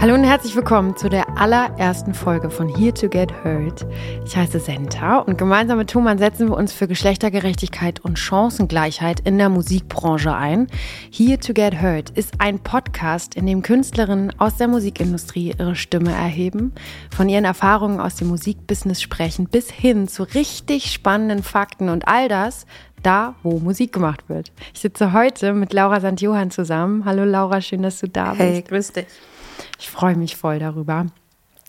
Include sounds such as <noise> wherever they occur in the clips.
Hallo und herzlich willkommen zu der allerersten Folge von Here to Get Heard. Ich heiße Senta und gemeinsam mit Thomann setzen wir uns für Geschlechtergerechtigkeit und Chancengleichheit in der Musikbranche ein. Here to Get Heard ist ein Podcast, in dem Künstlerinnen aus der Musikindustrie ihre Stimme erheben, von ihren Erfahrungen aus dem Musikbusiness sprechen, bis hin zu richtig spannenden Fakten und all das da, wo Musik gemacht wird. Ich sitze heute mit Laura St. Johann zusammen. Hallo Laura, schön, dass du da bist. Hey, grüß dich. Ich freue mich voll darüber.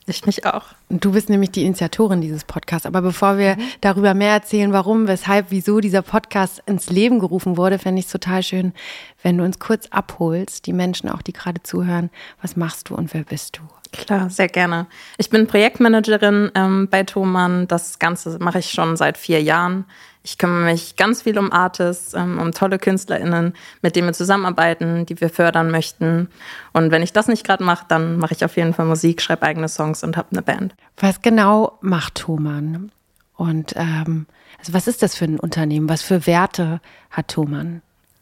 Ich mich auch. Du bist nämlich die Initiatorin dieses Podcasts. Aber bevor wir mhm. darüber mehr erzählen, warum, weshalb, wieso dieser Podcast ins Leben gerufen wurde, fände ich es total schön, wenn du uns kurz abholst, die Menschen auch, die gerade zuhören. Was machst du und wer bist du? Klar, sehr gerne. Ich bin Projektmanagerin ähm, bei Thomann. Das Ganze mache ich schon seit vier Jahren. Ich kümmere mich ganz viel um Artists, ähm, um tolle KünstlerInnen, mit denen wir zusammenarbeiten, die wir fördern möchten. Und wenn ich das nicht gerade mache, dann mache ich auf jeden Fall Musik, schreibe eigene Songs und habe eine Band. Was genau macht Thomann? Und ähm, also was ist das für ein Unternehmen? Was für Werte hat Thomann?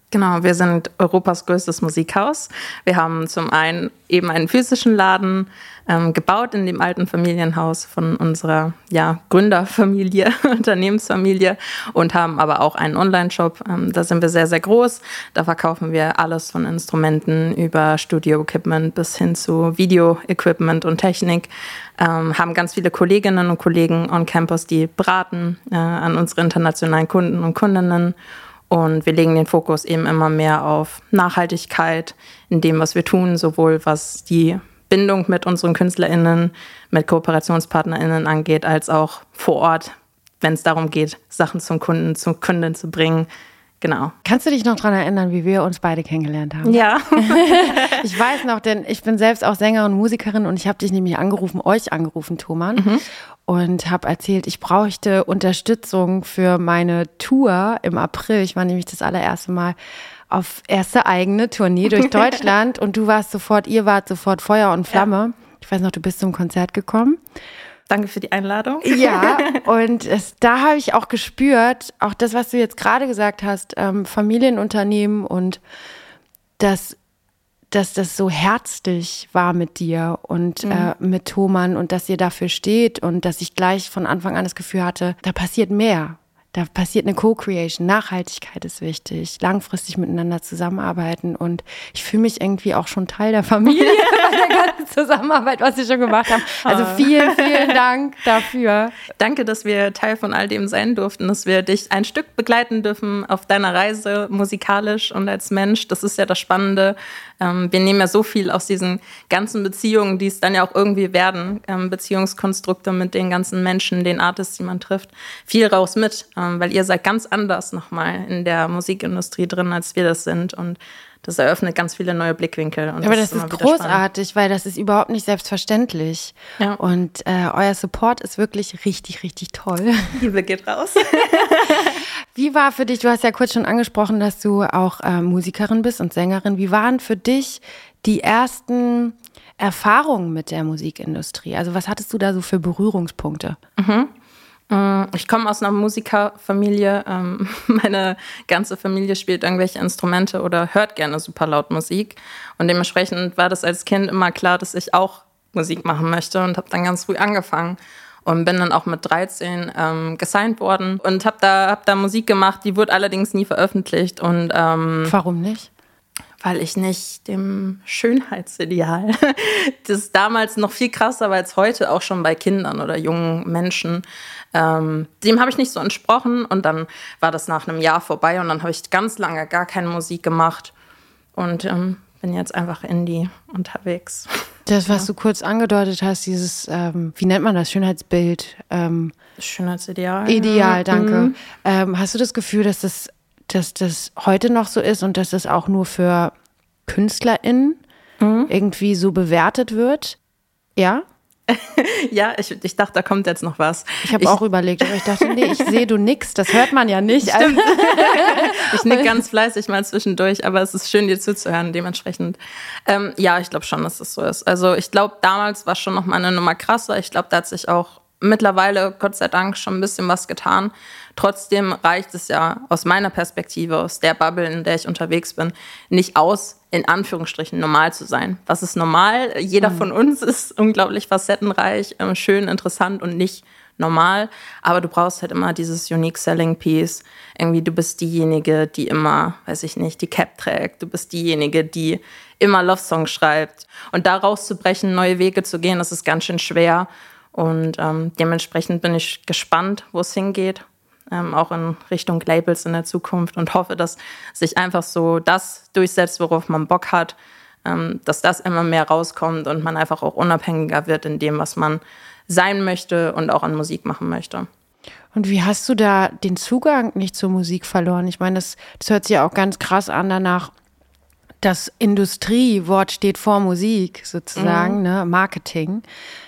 Genau, wir sind Europas größtes Musikhaus. Wir haben zum einen eben einen physischen Laden ähm, gebaut in dem alten Familienhaus von unserer ja, Gründerfamilie, <laughs> Unternehmensfamilie und haben aber auch einen Online-Shop. Ähm, da sind wir sehr, sehr groß. Da verkaufen wir alles von Instrumenten über Studio-Equipment bis hin zu Video-Equipment und Technik. Ähm, haben ganz viele Kolleginnen und Kollegen on Campus, die beraten äh, an unsere internationalen Kunden und Kundinnen. Und wir legen den Fokus eben immer mehr auf Nachhaltigkeit in dem, was wir tun, sowohl was die Bindung mit unseren KünstlerInnen, mit KooperationspartnerInnen angeht, als auch vor Ort, wenn es darum geht, Sachen zum Kunden, zum Kunden zu bringen. Genau. Kannst du dich noch daran erinnern, wie wir uns beide kennengelernt haben? Ja. <laughs> ich weiß noch, denn ich bin selbst auch Sängerin und Musikerin und ich habe dich nämlich angerufen, euch angerufen, Thomann. Mhm und habe erzählt, ich bräuchte Unterstützung für meine Tour im April. Ich war nämlich das allererste Mal auf erste eigene Tournee durch <laughs> Deutschland und du warst sofort, ihr wart sofort Feuer und Flamme. Ja. Ich weiß noch, du bist zum Konzert gekommen. Danke für die Einladung. Ja, <laughs> und es, da habe ich auch gespürt, auch das, was du jetzt gerade gesagt hast, ähm, Familienunternehmen und das dass das so herzlich war mit dir und mhm. äh, mit Thomann und dass ihr dafür steht und dass ich gleich von Anfang an das Gefühl hatte, da passiert mehr. Da passiert eine Co-Creation. Nachhaltigkeit ist wichtig. Langfristig miteinander zusammenarbeiten. Und ich fühle mich irgendwie auch schon Teil der Familie <laughs> bei der ganzen Zusammenarbeit, was Sie schon gemacht haben. Also ah. vielen, vielen Dank dafür. Danke, dass wir Teil von all dem sein durften, dass wir dich ein Stück begleiten dürfen auf deiner Reise musikalisch und als Mensch. Das ist ja das Spannende. Ähm, wir nehmen ja so viel aus diesen ganzen Beziehungen, die es dann ja auch irgendwie werden, ähm, Beziehungskonstrukte mit den ganzen Menschen, den Artists, die man trifft, viel raus mit. Weil ihr seid ganz anders nochmal in der Musikindustrie drin, als wir das sind. Und das eröffnet ganz viele neue Blickwinkel. Aber das, das ist, ist großartig, weil das ist überhaupt nicht selbstverständlich. Ja. Und äh, euer Support ist wirklich richtig, richtig toll. <laughs> Liebe geht raus. <laughs> Wie war für dich, du hast ja kurz schon angesprochen, dass du auch äh, Musikerin bist und Sängerin. Wie waren für dich die ersten Erfahrungen mit der Musikindustrie? Also was hattest du da so für Berührungspunkte? Mhm. Mm, ich komme aus einer Musikerfamilie. Ähm, <laughs> meine ganze Familie spielt irgendwelche Instrumente oder hört gerne super laut Musik. Und dementsprechend war das als Kind immer klar, dass ich auch Musik machen möchte und habe dann ganz früh angefangen und bin dann auch mit 13 ähm, gesigned worden und habe da, hab da Musik gemacht. Die wurde allerdings nie veröffentlicht. Und, ähm, Warum nicht? Weil ich nicht dem Schönheitsideal, <laughs> das damals noch viel krasser war als heute, auch schon bei Kindern oder jungen Menschen, ähm, dem habe ich nicht so entsprochen und dann war das nach einem Jahr vorbei und dann habe ich ganz lange gar keine Musik gemacht und ähm, bin jetzt einfach Indie unterwegs. Das, was ja. du kurz angedeutet hast, dieses, ähm, wie nennt man das, Schönheitsbild? Ähm, Schönheitsideal. Ideal, danke. Mhm. Ähm, hast du das Gefühl, dass das, dass das heute noch so ist und dass das auch nur für KünstlerInnen mhm. irgendwie so bewertet wird? Ja? <laughs> ja, ich, ich dachte, da kommt jetzt noch was. Ich habe auch überlegt, aber ich dachte, nee, ich sehe du nix, das hört man ja nicht. Stimmt. <laughs> ich nick ganz fleißig mal zwischendurch, aber es ist schön, dir zuzuhören, dementsprechend. Ähm, ja, ich glaube schon, dass das so ist. Also ich glaube, damals war schon noch mal eine Nummer krasser. Ich glaube, da hat sich auch mittlerweile, Gott sei Dank, schon ein bisschen was getan. Trotzdem reicht es ja aus meiner Perspektive, aus der Bubble, in der ich unterwegs bin, nicht aus, in Anführungsstrichen normal zu sein. Was ist normal? Jeder mhm. von uns ist unglaublich facettenreich, äh, schön, interessant und nicht normal. Aber du brauchst halt immer dieses Unique Selling Piece. Irgendwie, du bist diejenige, die immer, weiß ich nicht, die Cap trägt. Du bist diejenige, die immer Love Songs schreibt. Und da rauszubrechen, neue Wege zu gehen, das ist ganz schön schwer. Und ähm, dementsprechend bin ich gespannt, wo es hingeht. Ähm, auch in Richtung Labels in der Zukunft und hoffe, dass sich einfach so das durchsetzt, worauf man Bock hat, ähm, dass das immer mehr rauskommt und man einfach auch unabhängiger wird in dem, was man sein möchte und auch an Musik machen möchte. Und wie hast du da den Zugang nicht zur Musik verloren? Ich meine, das, das hört sich ja auch ganz krass an danach, das Industriewort steht vor Musik sozusagen, mhm. ne, Marketing,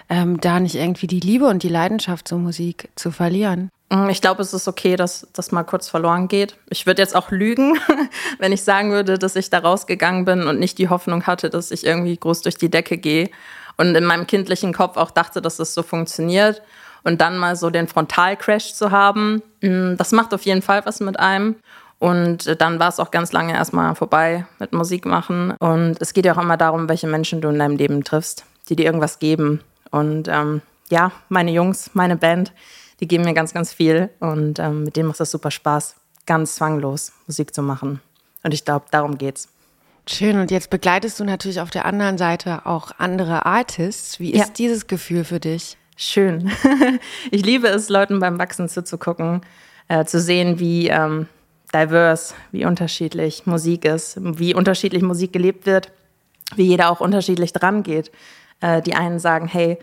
ähm, da nicht irgendwie die Liebe und die Leidenschaft zur Musik zu verlieren. Mm, ich glaube, es ist okay, dass das mal kurz verloren geht. Ich würde jetzt auch lügen, <laughs> wenn ich sagen würde, dass ich da rausgegangen bin und nicht die Hoffnung hatte, dass ich irgendwie groß durch die Decke gehe und in meinem kindlichen Kopf auch dachte, dass das so funktioniert. Und dann mal so den Frontalcrash zu haben, mm, das macht auf jeden Fall was mit einem. Und dann war es auch ganz lange erstmal vorbei mit Musik machen. Und es geht ja auch immer darum, welche Menschen du in deinem Leben triffst, die dir irgendwas geben. Und ähm, ja, meine Jungs, meine Band, die geben mir ganz, ganz viel. Und ähm, mit denen macht es super Spaß, ganz zwanglos Musik zu machen. Und ich glaube, darum geht's. Schön. Und jetzt begleitest du natürlich auf der anderen Seite auch andere Artists. Wie ist ja. dieses Gefühl für dich? Schön. <laughs> ich liebe es, Leuten beim Wachsen zuzugucken, äh, zu sehen, wie ähm, diverse, wie unterschiedlich Musik ist, wie unterschiedlich Musik gelebt wird, wie jeder auch unterschiedlich dran geht. Äh, die einen sagen, hey,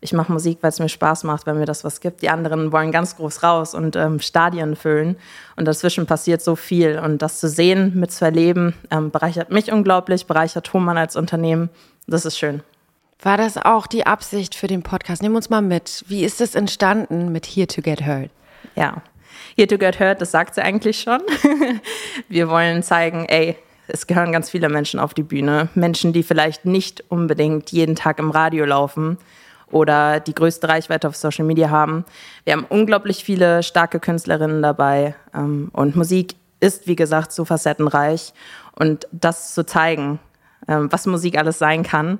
ich mache Musik, weil es mir Spaß macht, weil mir das was gibt. Die anderen wollen ganz groß raus und ähm, Stadien füllen. Und dazwischen passiert so viel. Und das zu sehen, mit zu erleben, ähm, bereichert mich unglaublich, bereichert Thomann als Unternehmen. Das ist schön. War das auch die Absicht für den Podcast? Nimm uns mal mit. Wie ist es entstanden mit Here to Get Heard? Ja, Here to Get Heard, das sagt sie eigentlich schon. <laughs> Wir wollen zeigen, ey, es gehören ganz viele Menschen auf die Bühne. Menschen, die vielleicht nicht unbedingt jeden Tag im Radio laufen oder die größte Reichweite auf Social Media haben. Wir haben unglaublich viele starke Künstlerinnen dabei ähm, und Musik ist, wie gesagt, so facettenreich. Und das zu zeigen, ähm, was Musik alles sein kann,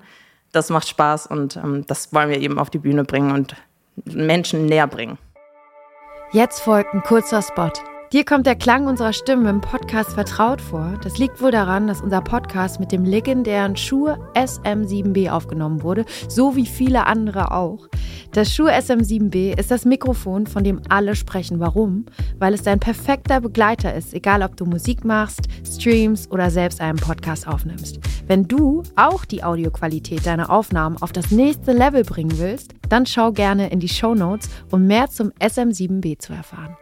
das macht Spaß und ähm, das wollen wir eben auf die Bühne bringen und Menschen näher bringen. Jetzt folgt ein kurzer Spot. Dir kommt der Klang unserer Stimmen im Podcast vertraut vor. Das liegt wohl daran, dass unser Podcast mit dem legendären Shure SM7B aufgenommen wurde, so wie viele andere auch. Das Shure SM7B ist das Mikrofon, von dem alle sprechen. Warum? Weil es dein perfekter Begleiter ist, egal ob du Musik machst, streamst oder selbst einen Podcast aufnimmst. Wenn du auch die Audioqualität deiner Aufnahmen auf das nächste Level bringen willst, dann schau gerne in die Show Notes, um mehr zum SM7B zu erfahren.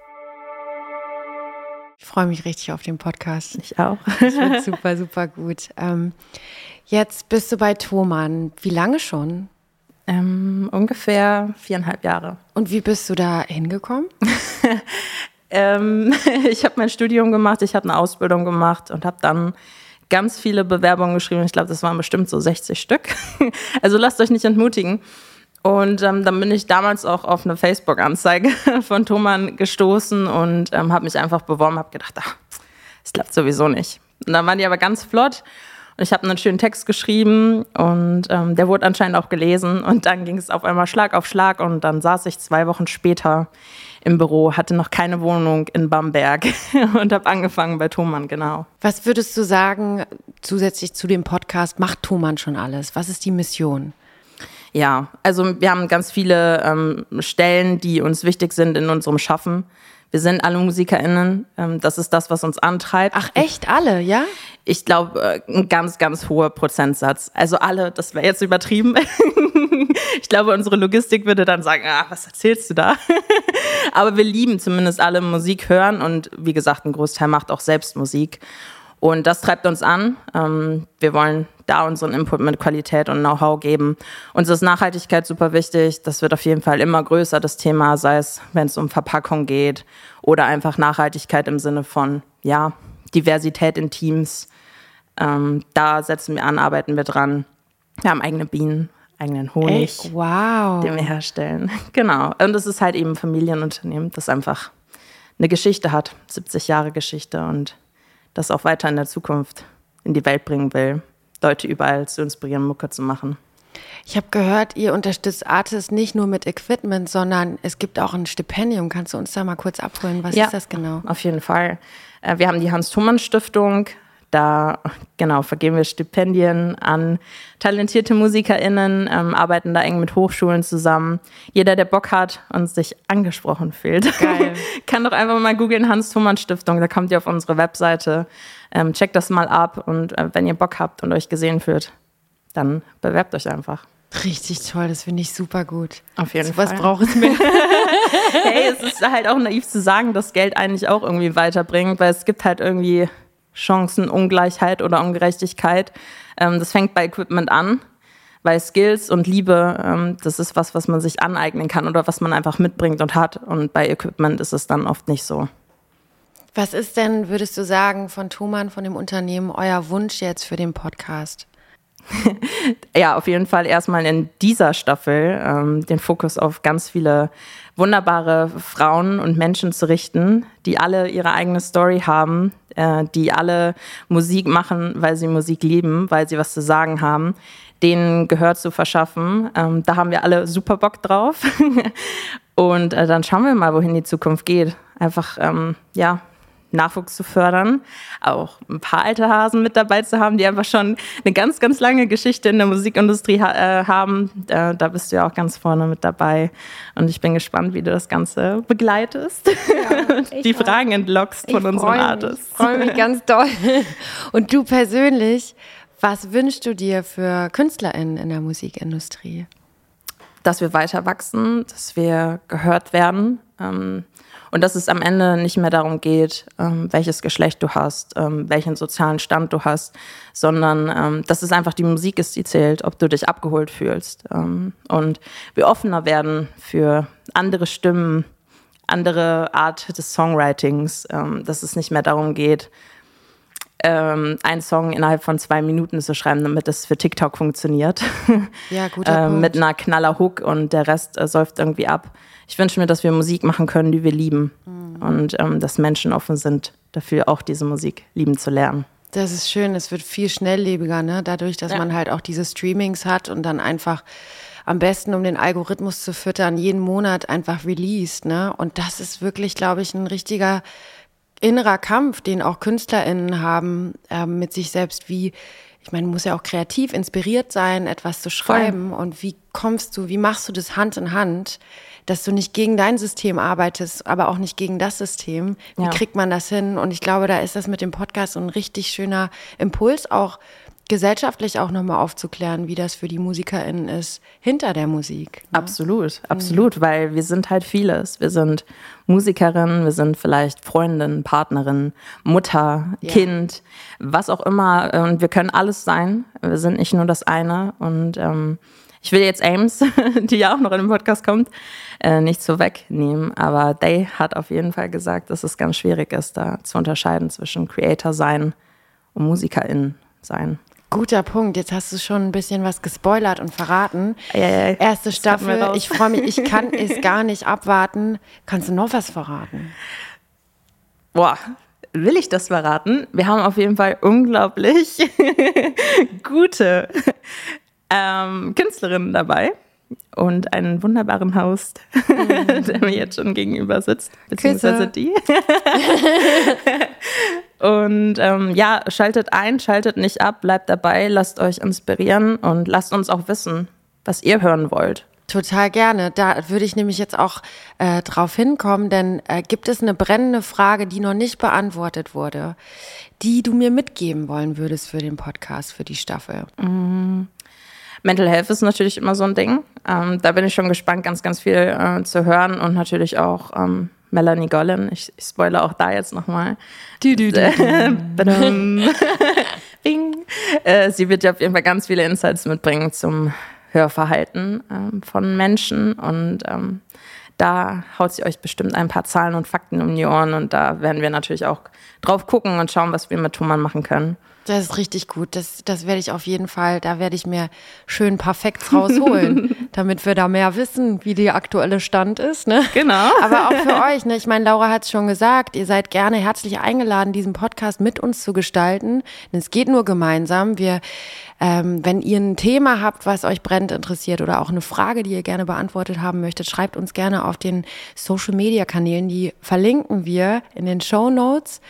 Ich freue mich richtig auf den Podcast. Ich auch. <laughs> Das wird super, super gut. Ähm, jetzt bist du bei Thomann. Wie lange schon? Ähm, ungefähr viereinhalb Jahre. Und wie bist du da hingekommen? <laughs> ähm, <laughs> ich habe mein Studium gemacht, ich habe eine Ausbildung gemacht und habe dann ganz viele Bewerbungen geschrieben. Ich glaube, das waren bestimmt so 60 Stück. also lasst euch nicht entmutigen. Und ähm, dann bin ich damals auch auf eine Facebook-Anzeige <laughs> von Thomann gestoßen und ähm, habe mich einfach beworben, habe gedacht, ach, das klappt sowieso nicht. Und dann waren die aber ganz flott und ich habe einen schönen Text geschrieben und ähm, der wurde anscheinend auch gelesen und dann ging es auf einmal Schlag auf Schlag und dann saß ich zwei Wochen später im Büro, hatte noch keine Wohnung in Bamberg <laughs> und habe angefangen bei Thomann, genau. Was würdest du sagen, zusätzlich zu dem Podcast, macht Thomann schon alles? Was ist die Mission? Ja, also wir haben ganz viele ähm, Stellen, die uns wichtig sind in unserem Schaffen. Wir sind alle MusikerInnen. Ähm, das ist das, was uns antreibt. Ach, echt alle, ja? Ich glaube, äh, ein ganz, ganz hoher Prozentsatz. Also alle, das wäre jetzt übertrieben. <laughs> ich glaube, unsere Logistik würde dann sagen, ah, was erzählst du da? <laughs> Aber wir lieben zumindest alle Musik hören und wie gesagt, ein Großteil macht auch selbst Musik. Und das treibt uns an. Ähm, wir wollen da unseren Input mit Qualität und Know-how geben. Uns ist Nachhaltigkeit super wichtig. Das wird auf jeden Fall immer größer, das Thema, sei es, wenn es um Verpackung geht oder einfach Nachhaltigkeit im Sinne von, ja, Diversität in Teams. Ähm, da setzen wir an, arbeiten wir dran. Wir haben eigene Bienen, eigenen Honig, Ey, wow. den wir herstellen. <laughs> Genau. Und es ist halt eben ein Familienunternehmen, das einfach eine Geschichte hat, 70 Jahre Geschichte und das auch weiter in der Zukunft in die Welt bringen will, Leute überall zu inspirieren, Mucke zu machen. Ich habe gehört, ihr unterstützt Artists nicht nur mit Equipment, sondern es gibt auch ein Stipendium. Kannst du uns da mal kurz abholen? Was Ja. ist das genau? Auf jeden Fall. Äh, Wir haben die Hans-Thumann-Stiftung. Da genau vergeben wir Stipendien an talentierte MusikerInnen, ähm, arbeiten da eng mit Hochschulen zusammen. Jeder, der Bock hat und sich angesprochen fühlt, <laughs> kann doch einfach mal googeln Hans-Thumann-Stiftung. Da kommt ihr auf unsere Webseite. Ähm, checkt das mal ab und äh, wenn ihr Bock habt und euch gesehen fühlt, dann bewerbt euch einfach. Richtig toll, das finde ich super gut. Auf jeden so was Fall. braucht es mehr. <laughs> <laughs> hey, es ist halt auch naiv zu sagen, dass Geld eigentlich auch irgendwie weiterbringt, weil es gibt halt irgendwie Chancenungleichheit oder Ungerechtigkeit. Ähm, das fängt bei Equipment an, weil Skills und Liebe, ähm, das ist was, was man sich aneignen kann oder was man einfach mitbringt und hat. Und bei Equipment ist es dann oft nicht so. Was ist denn, würdest du sagen, von Thomann, von dem Unternehmen, euer Wunsch jetzt für den Podcast? <laughs> ja, auf jeden Fall erstmal in dieser Staffel ähm, den Fokus auf ganz viele wunderbare Frauen und Menschen zu richten, die alle ihre eigene Story haben, äh, die alle Musik machen, weil sie Musik lieben, weil sie was zu sagen haben, denen Gehör zu verschaffen. Ähm, da haben wir alle super Bock drauf. <laughs> und äh, dann schauen wir mal, wohin die Zukunft geht. Einfach, ähm, ja, Nachwuchs zu fördern, auch ein paar alte Hasen mit dabei zu haben, die einfach schon eine ganz, ganz lange Geschichte in der Musikindustrie ha äh, haben. Da, da bist du ja auch ganz vorne mit dabei. Und ich bin gespannt, wie du das Ganze begleitest und <laughs> die Fragen entlockst von unseren freu mich, Artists. Ich freue mich ganz doll. Und du persönlich, was wünschst du dir für KünstlerInnen in der Musikindustrie? dass wir weiter wachsen, dass wir gehört werden ähm, und dass es am Ende nicht mehr darum geht, ähm, welches Geschlecht du hast, ähm, welchen sozialen Stand du hast, sondern ähm, dass es einfach die Musik ist, die zählt, ob du dich abgeholt fühlst und wir offener werden für andere Stimmen, andere Art des Songwritings, dass es nicht mehr darum geht, ähm, einen Song innerhalb von zwei Minuten zu schreiben, damit es für TikTok funktioniert. <laughs> Ja, guter ähm, mit einer knaller Hook und der Rest äh, säuft irgendwie ab. Ich wünsche mir, dass wir Musik machen können, die wir lieben Mhm. und ähm, dass Menschen offen sind, dafür auch diese Musik lieben zu lernen. Das ist schön, es wird viel schnelllebiger, ne? Dadurch, dass Ja. man halt auch diese Streamings hat und dann einfach am besten, um den Algorithmus zu füttern, jeden Monat einfach released, ne? Und das ist wirklich, glaube ich, ein richtiger innerer Kampf, den auch KünstlerInnen haben ähm, mit sich selbst, wie, ich meine, muss ja auch kreativ inspiriert sein, etwas zu schreiben. Und wie kommst du, wie machst du das Hand in Hand, dass du nicht gegen dein System arbeitest, aber auch nicht gegen das System? Wie Ja. kriegt man das hin? Und ich glaube, da ist das mit dem Podcast so ein richtig schöner Impuls, auch gesellschaftlich auch nochmal aufzuklären, wie das für die MusikerInnen ist, hinter der Musik. ne? Absolut, absolut, weil wir sind halt vieles. Wir sind Musikerin, wir sind vielleicht Freundin, Partnerin, Mutter, Ja. Kind, was auch immer. Und wir können alles sein. Wir sind nicht nur das eine. Und ähm, ich will jetzt Ames, <laughs> die ja auch noch in den Podcast kommt, äh, nicht so wegnehmen. Aber Day hat auf jeden Fall gesagt, dass es ganz schwierig ist, da zu unterscheiden zwischen Creator sein und MusikerInnen sein. Guter Punkt. Jetzt hast du schon ein bisschen was gespoilert und verraten. Ei. Erste Staffel. Ich freue mich. Ich kann es gar nicht abwarten. Kannst du noch was verraten? Boah, will ich das verraten? Wir haben auf jeden Fall unglaublich <laughs> gute ähm, Künstlerinnen dabei und einen wunderbaren Host, <laughs> der mir jetzt schon gegenüber sitzt, beziehungsweise Küsse. die. <laughs> und ähm, ja, schaltet ein, schaltet nicht ab, bleibt dabei, lasst euch inspirieren und lasst uns auch wissen, was ihr hören wollt. Total gerne. Da würde ich nämlich jetzt auch äh, drauf hinkommen, denn äh, gibt es eine brennende Frage, die noch nicht beantwortet wurde, die du mir mitgeben wollen würdest für den Podcast, für die Staffel? Mental Health ist natürlich immer so ein Ding. Ähm, da bin ich schon gespannt, ganz, ganz viel äh, zu hören und natürlich auch ähm, Melanie Gollin. Ich, ich spoilere auch da jetzt nochmal. <laughs> <laughs> Äh, sie wird ja auf jeden Fall ganz viele Insights mitbringen zum Hörverhalten ähm, von Menschen und ähm, da haut sie euch bestimmt ein paar Zahlen und Fakten um die Ohren und da werden wir natürlich auch drauf gucken und schauen, was wir mit Thomann machen können. Das ist richtig gut. Das, das werde ich auf jeden Fall, da werde ich mir schön Perfekts rausholen, <laughs> damit wir da mehr wissen, wie der aktuelle Stand ist. Ne? Genau. <laughs> Aber auch für <laughs> euch, ne? ich meine, Laura hat es schon gesagt, ihr seid gerne herzlich eingeladen, diesen Podcast mit uns zu gestalten. Denn es geht nur gemeinsam. Wir, ähm, wenn ihr ein Thema habt, was euch brennend interessiert oder auch eine Frage, die ihr gerne beantwortet haben möchtet, schreibt uns gerne auf den Social Media Kanälen. Die verlinken wir in den Show Notes.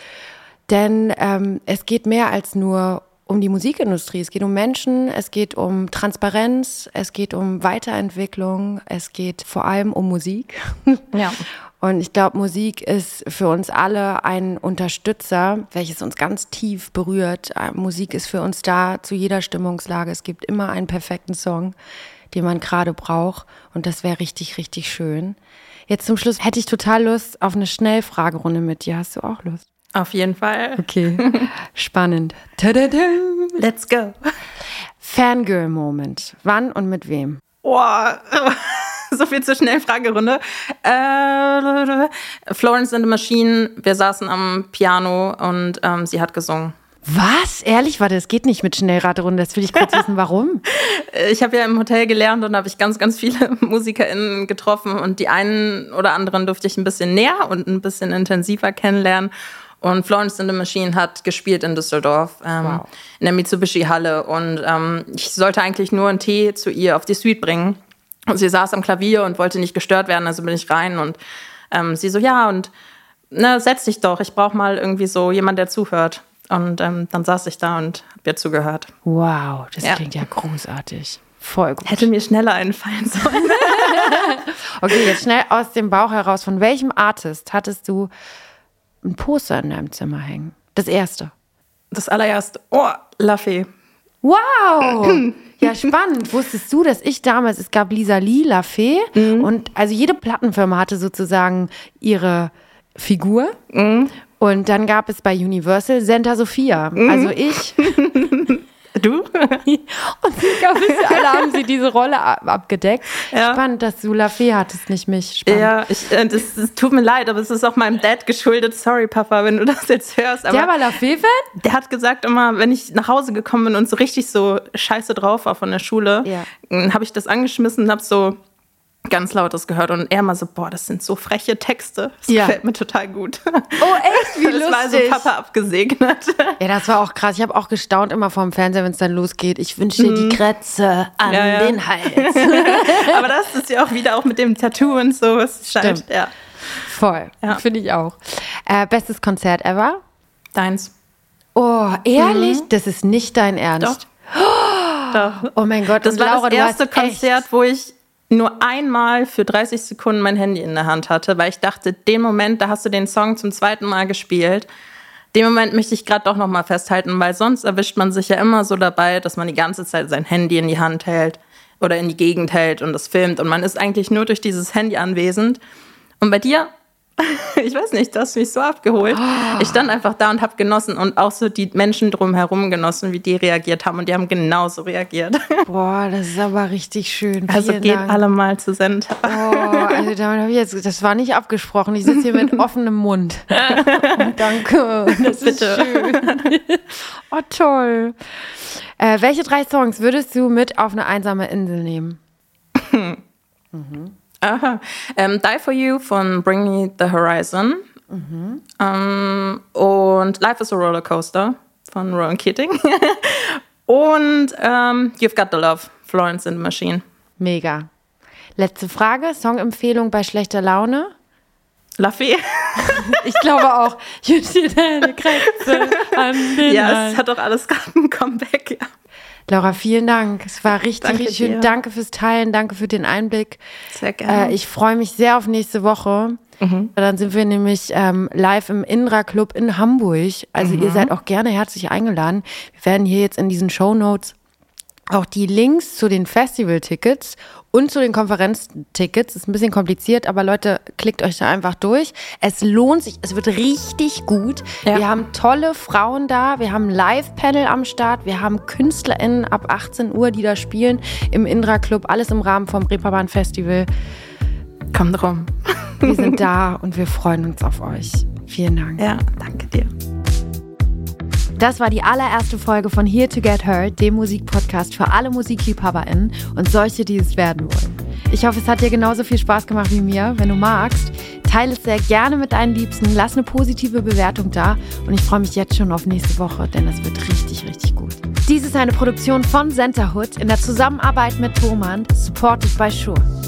Denn ähm, es geht mehr als nur um die Musikindustrie. Es geht um Menschen, es geht um Transparenz, es geht um Weiterentwicklung, es geht vor allem um Musik. <laughs> Ja. Und ich glaube, Musik ist für uns alle ein Unterstützer, welches uns ganz tief berührt. Äh, Musik ist für uns da zu jeder Stimmungslage. Es gibt immer einen perfekten Song, den man gerade braucht. Und das wäre richtig, richtig schön. Jetzt zum Schluss hätte ich total Lust auf eine Schnellfragerunde mit dir. Hast du auch Lust? Auf jeden Fall. Okay, <laughs> spannend. Let's go. Fangirl-Moment. Wann und mit wem? Boah, <laughs> so viel zur schnellen Fragerunde. Äh, Florence and the Machine, wir saßen am Piano und ähm, sie hat gesungen. Was? Ehrlich? Warte, es geht nicht mit Schnellraterunde. Das will ich kurz wissen, warum? <laughs> Ich habe ja im Hotel gelernt und habe ich ganz, ganz viele MusikerInnen getroffen und die einen oder anderen durfte ich ein bisschen näher und ein bisschen intensiver kennenlernen. Und Florence in the Machine hat gespielt in Düsseldorf, ähm, wow. in der Mitsubishi-Halle. Und ähm, ich sollte eigentlich nur einen Tee zu ihr auf die Suite bringen. Und sie saß am Klavier und wollte nicht gestört werden, also bin ich rein. Und ähm, sie so, ja, und na, setz dich doch, ich brauche mal irgendwie so jemand, der zuhört. Und ähm, dann saß ich da und hab ihr zugehört. Wow, das ja. klingt ja großartig. Voll gut. Hätte mir schneller einfallen sollen. <laughs> okay, jetzt schnell aus dem Bauch heraus. Von welchem Artist hattest du ein Poster in deinem Zimmer hängen? Das erste. Das allererste. Oh, Laffy. Wow! <clears throat> Ja, spannend. Wusstest du, dass ich damals, es gab Lisa Lee, Lafay, mhm. und also jede Plattenfirma hatte sozusagen ihre Figur. Mhm. Und dann gab es bei Universal Santa Sophia. Mhm. Also ich. <laughs> Du? <laughs> Und gab es, alle haben sie diese Rolle abgedeckt. Ja. Spannend, dass du Lafay hattest, nicht mich. Spannend. Ja, ich, äh, das, das, tut mir leid, aber es ist auch meinem Dad geschuldet. Sorry, Papa, wenn du das jetzt hörst. Aber der war Lafay-Fan? Der hat gesagt immer, wenn ich nach Hause gekommen bin und so richtig so scheiße drauf war von der Schule, ja. habe ich das angeschmissen und habe so ganz lautes gehört und er mal so, boah, das sind so freche Texte. Das ja. gefällt mir total gut. Oh, echt? Wie das <laughs> lustig. Das war so Papa abgesegnet. Ja, das war auch krass. Ich habe auch gestaunt immer vorm Fernseher, wenn es dann losgeht. Ich wünsche dir mhm. die Kretze an ja, ja. den Hals. <laughs> Aber das ist ja auch wieder auch mit dem Tattoo und so. Es scheint, Stimmt. ja. Voll. Finde ich auch. Äh, bestes Konzert ever? Deins. Oh, ehrlich? Mhm. Das ist nicht dein Ernst. Doch. Doch. Oh mein Gott, das und war Laura, das erste Konzert, wo ich nur einmal für 30 Sekunden mein Handy in der Hand hatte, weil ich dachte, den Moment, da hast du den Song zum zweiten Mal gespielt. Den Moment möchte ich gerade doch noch mal festhalten, weil sonst erwischt man sich ja immer so dabei, dass man die ganze Zeit sein Handy in die Hand hält oder in die Gegend hält und das filmt und man ist eigentlich nur durch dieses Handy anwesend. Und bei dir <laughs> ich weiß nicht, du hast mich so abgeholt. Oh. Ich stand einfach da und habe genossen und auch so die Menschen drumherum genossen, wie die reagiert haben und die haben genauso reagiert. <laughs> Boah, das ist aber richtig schön. Vielen also geht Dank. alle mal zu Send. Oh, also damit habe ich jetzt, das war nicht abgesprochen. Ich sitze hier mit <laughs> offenem Mund. Oh, danke, das Bitte. ist schön. Oh, toll. Äh, welche drei Songs würdest du mit auf eine einsame Insel nehmen? mhm. Aha. Ähm, Die for You von Bring Me the Horizon. Mhm. Ähm, und Life is a Roller Coaster von Rowan Keating. <laughs> und ähm, You've Got the Love, Florence in the Machine. Mega. Letzte Frage: Songempfehlung bei schlechter Laune? Laffy. <laughs> ich glaube auch. Dir deine Kräfte <laughs> an den Ja, es hat doch alles gerade ein Comeback. Ja. Laura, vielen Dank. Es war richtig, danke richtig schön. Dir. Danke fürs Teilen, danke für den Einblick. Sehr gerne. Äh, ich freue mich sehr auf nächste Woche. Mhm. Dann sind wir nämlich ähm, live im Indra Club in Hamburg. Also mhm. ihr seid auch gerne herzlich eingeladen. Wir werden hier jetzt in diesen Show Notes auch die Links zu den Festival-Tickets und zu den Konferenztickets. Ist ein bisschen kompliziert, aber Leute, klickt euch da einfach durch. Es lohnt sich, es wird richtig gut. Ja. Wir haben tolle Frauen da, wir haben ein Live-Panel am Start, wir haben KünstlerInnen ab 18 Uhr, die da spielen im Indra Club, alles im Rahmen vom Reeperbahn Festival. Kommt rum. Wir sind <laughs> da und wir freuen uns auf euch. Vielen Dank. Ja, danke dir. Das war die allererste Folge von Here to Get Heard, dem Musikpodcast für alle MusikliebhaberInnen und solche, die es werden wollen. Ich hoffe, es hat dir genauso viel Spaß gemacht wie mir. Wenn du magst, teile es sehr gerne mit deinen Liebsten, lass eine positive Bewertung da und ich freue mich jetzt schon auf nächste Woche, denn es wird richtig, richtig gut. Dies ist eine Produktion von Centerhood in der Zusammenarbeit mit Thomann, supported by Shure.